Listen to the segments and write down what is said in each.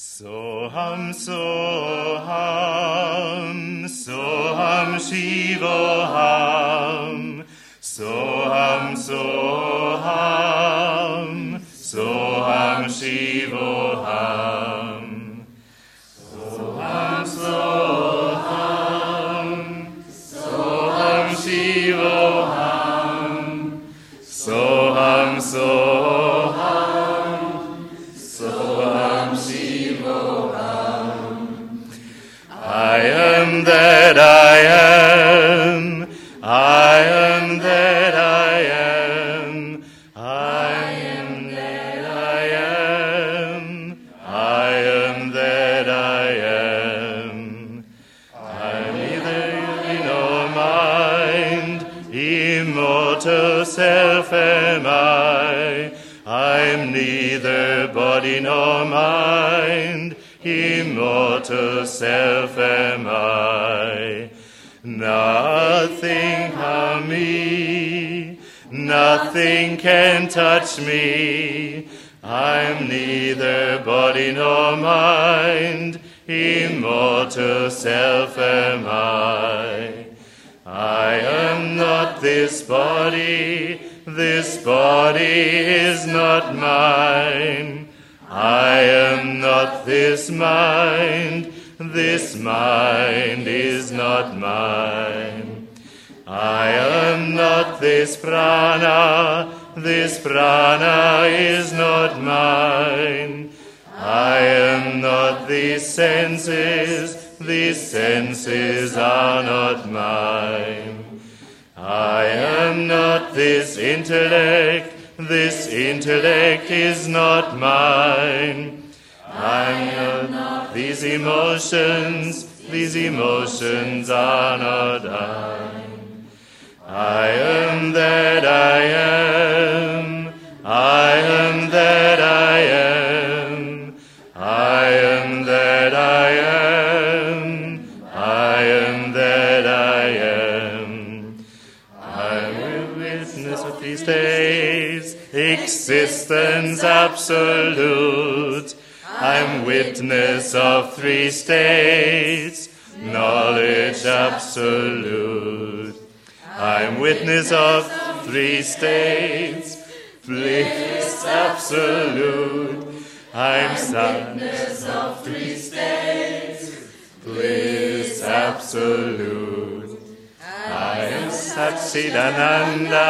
Soham Soham Soham Shivoham Soham Soham Soham Shivoham that I am. I am that I am. I am that I am. I am that I am. I'm neither nor mind, immortal self am I. I'm neither body nor mind, immortal self am I. Nothing harm me, nothing can touch me. I'm neither body nor mind, immortal self am I. I am not this body, this body is not mine. I am not this mind, this mind is not mine. I am not this prana, this prana is not mine. I am not these senses, these senses are not mine. I am not this intellect, this intellect is not mine. I'm not these emotions, these emotions are not mine. I am that I am, I am that I am, I am that I am, witness of these days, existence absolute. I'm witness of three states, knowledge absolute. I'm witness of three states, bliss absolute. I'm witness of three states, bliss absolute. Satchidananda.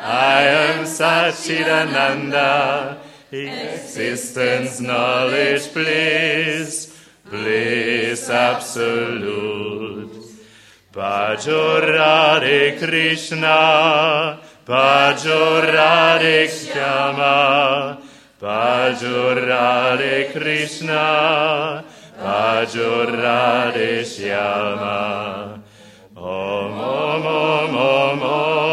I am Satchidananda. Existence, knowledge, bliss, bliss absolute. Bhaja Radhe Krishna, Bhaja Radhe Shyama, Bhaja Radhe Krishna, Bhaja Radhe Shyama. Amen. Amen. Amen.